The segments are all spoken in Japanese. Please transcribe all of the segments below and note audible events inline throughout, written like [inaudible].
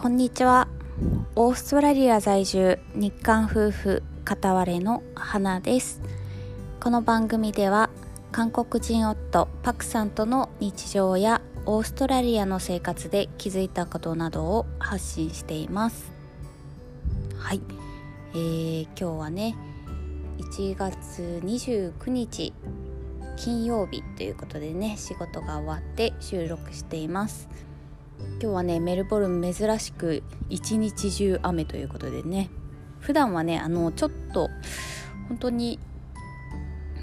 こんにちは。オーストラリア在住日韓夫婦片割れの花です。この番組では韓国人夫パクさんとの日常やオーストラリアの生活で気づいたことなどを発信しています。はい、えー、今日はね1月29日金曜日ということでね仕事が終わって収録しています。今日はねメルボルン珍しく一日中雨ということでね。普段はねあのちょっと本当に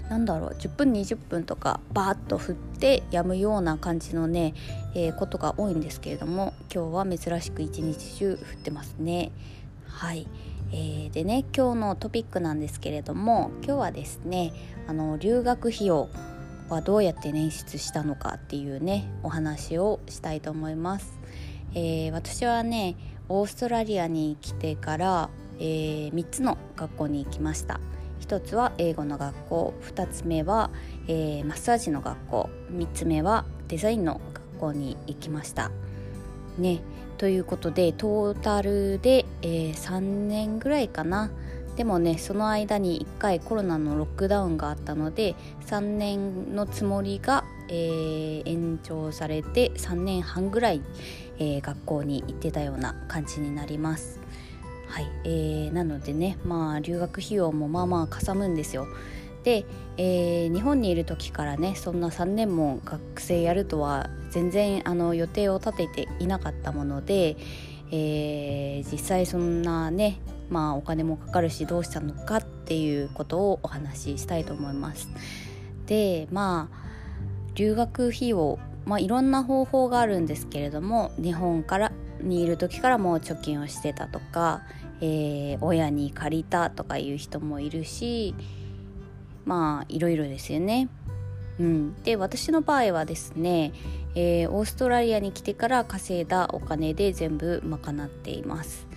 なんだろう10分20分とかバーッと降って止むような感じのね、えー、ことが多いんですけれども今日は珍しく一日中降ってますね。はい、えー、でね今日のトピックなんですけれども今日はですねあの留学費用はどうやって捻出したのかっていうねお話をしたいと思います、えー、私はねオーストラリアに来てから、えー、3つの学校に行きました。1つは英語の学校2つ目は、えー、マッサージの学校3つ目はデザインの学校に行きました。ねということでトータルで、えー、3年ぐらいかな。でもねその間に1回コロナのロックダウンがあったので3年のつもりが、えー、延長されて3年半ぐらい、えー、学校に行ってたような感じになります。はい、えー、なのでねまあ留学費用もまあまあかさむんですよ。で、えー、日本にいる時からねそんな3年も学生やるとは全然あの予定を立てていなかったもので、えー、実際そんなねまあお金もかかるしどうしたのかっていうことをお話ししたいと思います。でまあ留学費用、まあ、いろんな方法があるんですけれども日本からにいる時からもう貯金をしてたとか、えー、親に借りたとかいう人もいるしまあいろいろですよね。うん、で私の場合はですね、えー、オーストラリアに来てから稼いだお金で全部賄っています。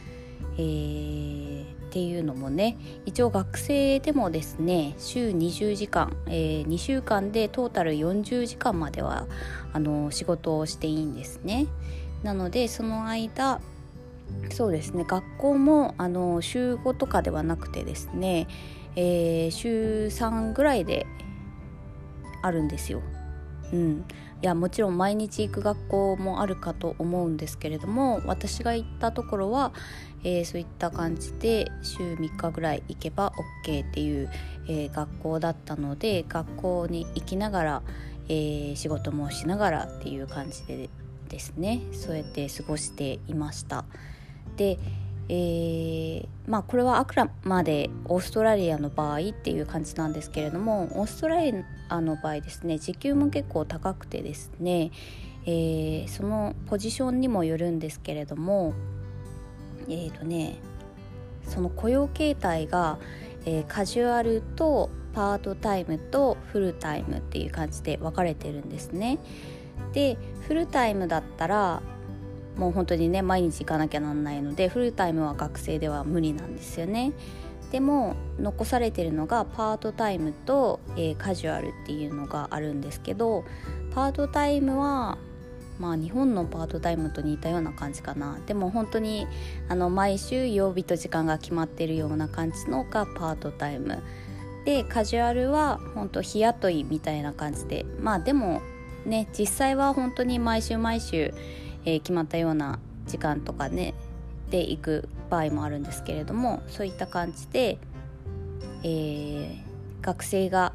えー、っていうのもね一応学生でもですね週20時間、えー、2週間でトータル40時間まではあの仕事をしていいんですね。なのでその間そうですね学校もあの週5とかではなくてですね、えー、週3ぐらいであるんですよ。うん、いやもちろん毎日行く学校もあるかと思うんですけれども私が行ったところは、えー、そういった感じで週3日ぐらい行けば OK っていう、えー、学校だったので学校に行きながら、えー、仕事もしながらっていう感じでですねそうやって過ごしていました。でえー、まあこれはあくまでオーストラリアの場合っていう感じなんですけれどもオーストラリアの場合ですね時給も結構高くてですね、えー、そのポジションにもよるんですけれどもえーとねその雇用形態が、えー、カジュアルとパートタイムとフルタイムっていう感じで分かれてるんですね。でフルタイムだったらもう本当にね毎日行かなきゃなんないのでフルタイムは学生では無理なんですよね。でも残されてるのがパートタイムと、えー、カジュアルっていうのがあるんですけどパートタイムはまあ日本のパートタイムと似たような感じかな。でも本当にあの毎週曜日と時間が決まってるような感じのがパートタイム。でカジュアルは本当日雇いみたいな感じで。まあでもね実際は本当に毎週毎週えー、決まったような時間とかねで行く場合もあるんですけれどもそういった感じで、えー、学生が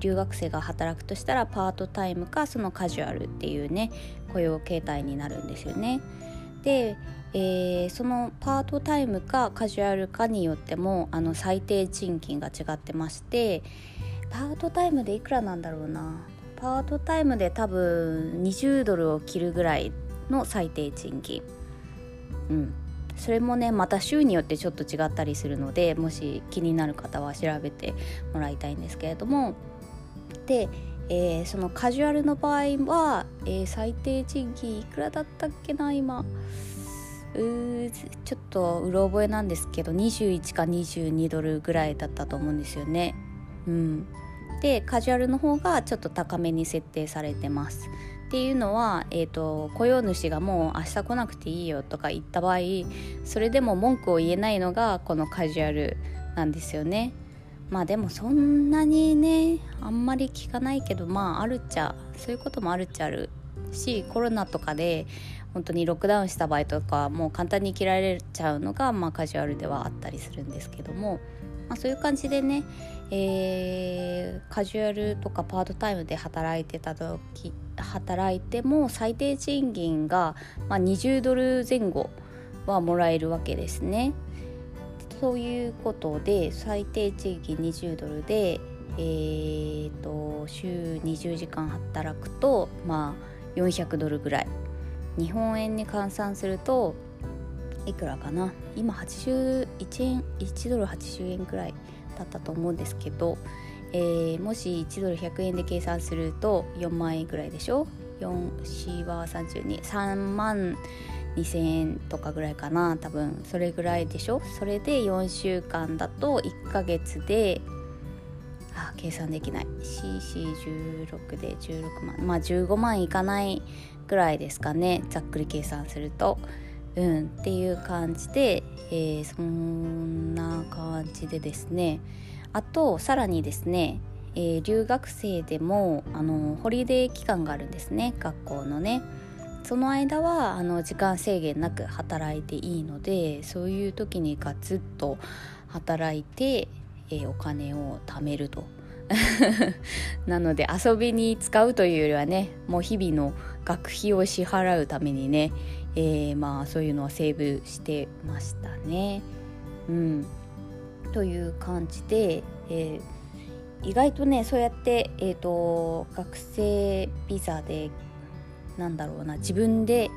留学生が働くとしたらパートタイムかそのカジュアルっていうね雇用形態になるんですよね。で、えー、そのパートタイムかカジュアルかによってもあの最低賃金が違ってましてパートタイムでいくらなんだろうなパートタイムで多分20ドルを切るぐらいの最低賃金。うん。それもねまた州によってちょっと違ったりするのでもし気になる方は調べてもらいたいんですけれども。で、えー、そのカジュアルの場合は、えー、最低賃金いくらだったっけな今。うちょっとうろ覚えなんですけど21か22ドルぐらいだったと思うんですよね。うん、でカジュアルの方がちょっと高めに設定されてます。っていうのは、えーと、雇用主がもう明日来なくていいよとか言った場合それでも文句を言えないのがこのカジュアルなんですよね。まあでもそんなにねあんまり聞かないけどまああるっちゃそういうこともあるっちゃあるしコロナとかで本当にロックダウンした場合とかもう簡単に着られちゃうのが、まあ、カジュアルではあったりするんですけども、まあ、そういう感じでね、えー、カジュアルとかパートタイムで働いてた時働いても最低賃金が、まあ、20ドル前後はもらえるわけですね。そういうことで最低賃金20ドルで、えーと、週20時間働くとまあ400ドルぐらい日本円に換算するといくらかな？今81円1ドル80円くらいだったと思うんですけど、えー、もし1ドル100円で計算すると4万円ぐらいでしょ？4は323万2,000円とかぐらいかな多分それぐらいでしょ？それで4週間だと1ヶ月であ計算できない。CC16 で16万。まあ15万いかないぐらいですかね。ざっくり計算すると。うんっていう感じで、えー、そんな感じでですね。あとさらにですね、えー、留学生でもあのホリデー期間があるんですね学校のね。その間はあの時間制限なく働いていいのでそういう時にガツッと働いて、えー、お金を貯めると [laughs] なので遊びに使うというよりはねもう日々の学費を支払うためにね、えー、まあそういうのはセーブしてましたね。うん、という感じで、えー、意外とねそうやって、えーと学生ビザでなんだろうな自分で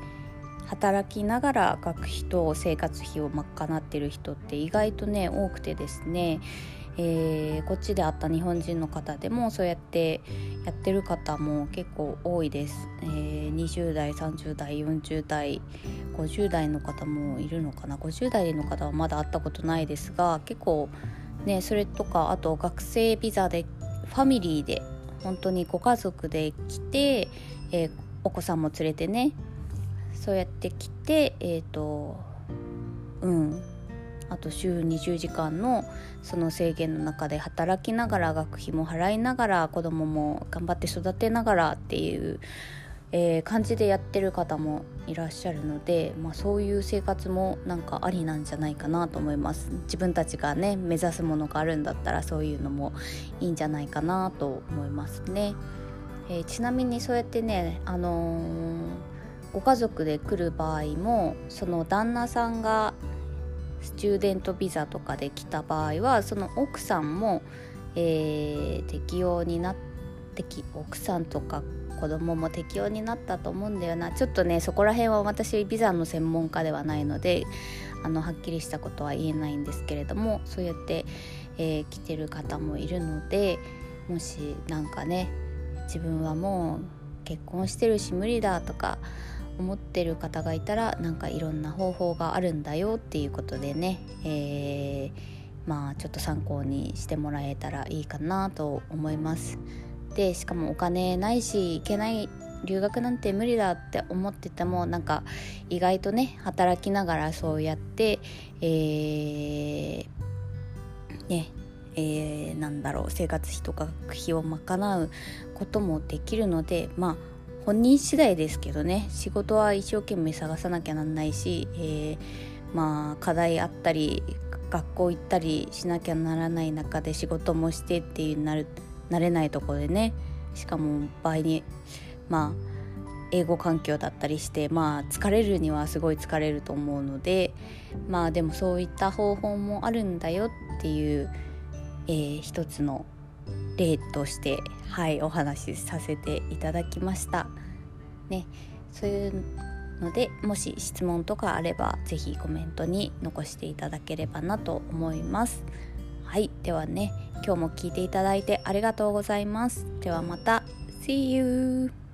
働きながら学費と生活費を賄ってる人って意外とね多くてですね、えー、こっちで会った日本人の方でもそうやってやってる方も結構多いです、えー、20代30代40代50代の方もいるのかな？50代の方はまだ会ったことないですが結構ねそれとかあと学生ビザでファミリーで本当にご家族で来て、えーお子さんも連れてねそうやって来てえ、ー、とうん。あと週20時間のその制限の中で働きながら学費も払いながら子供も頑張って育てながらっていう、えー、感じでやってる方もいらっしゃるので、まあ、そういう生活もなんかありなんじゃないかなと思います自分たちがね目指すものがあるんだったらそういうのもいいんじゃないかなと思いますね。えー、ちなみにそうやってね、あのー、ご家族で来る場合もその旦那さんがスチューデントビザとかで来た場合はその奥さんも、えー、適用になってき奥さんとか子供も適用になったと思うんだよなちょっとねそこら辺は私ビザの専門家ではないのであのはっきりしたことは言えないんですけれどもそうやって、えー、来てる方もいるのでもしなんかね自分はもう結婚してるし無理だとか思ってる方がいたらなんかいろんな方法があるんだよっていうことでね、えー、まあちょっと参考にしてもらえたらいいかなと思います。でしかもお金ないし行けない留学なんて無理だって思っててもなんか意外とね働きながらそうやって、えー、ねえー、なんだろう生活費とか学費を賄うこともできるのでまあ本人次第ですけどね仕事は一生懸命探さなきゃなんないし、えー、まあ課題あったり学校行ったりしなきゃならない中で仕事もしてっていうなる慣れないとこでねしかも場合にまあ英語環境だったりしてまあ疲れるにはすごい疲れると思うのでまあでもそういった方法もあるんだよっていうえー、一つの例としてはいお話しさせていただきました。ねそういうのでもし質問とかあれば是非コメントに残していただければなと思います。はい。ではね今日も聞いていただいてありがとうございます。ではまた。See you!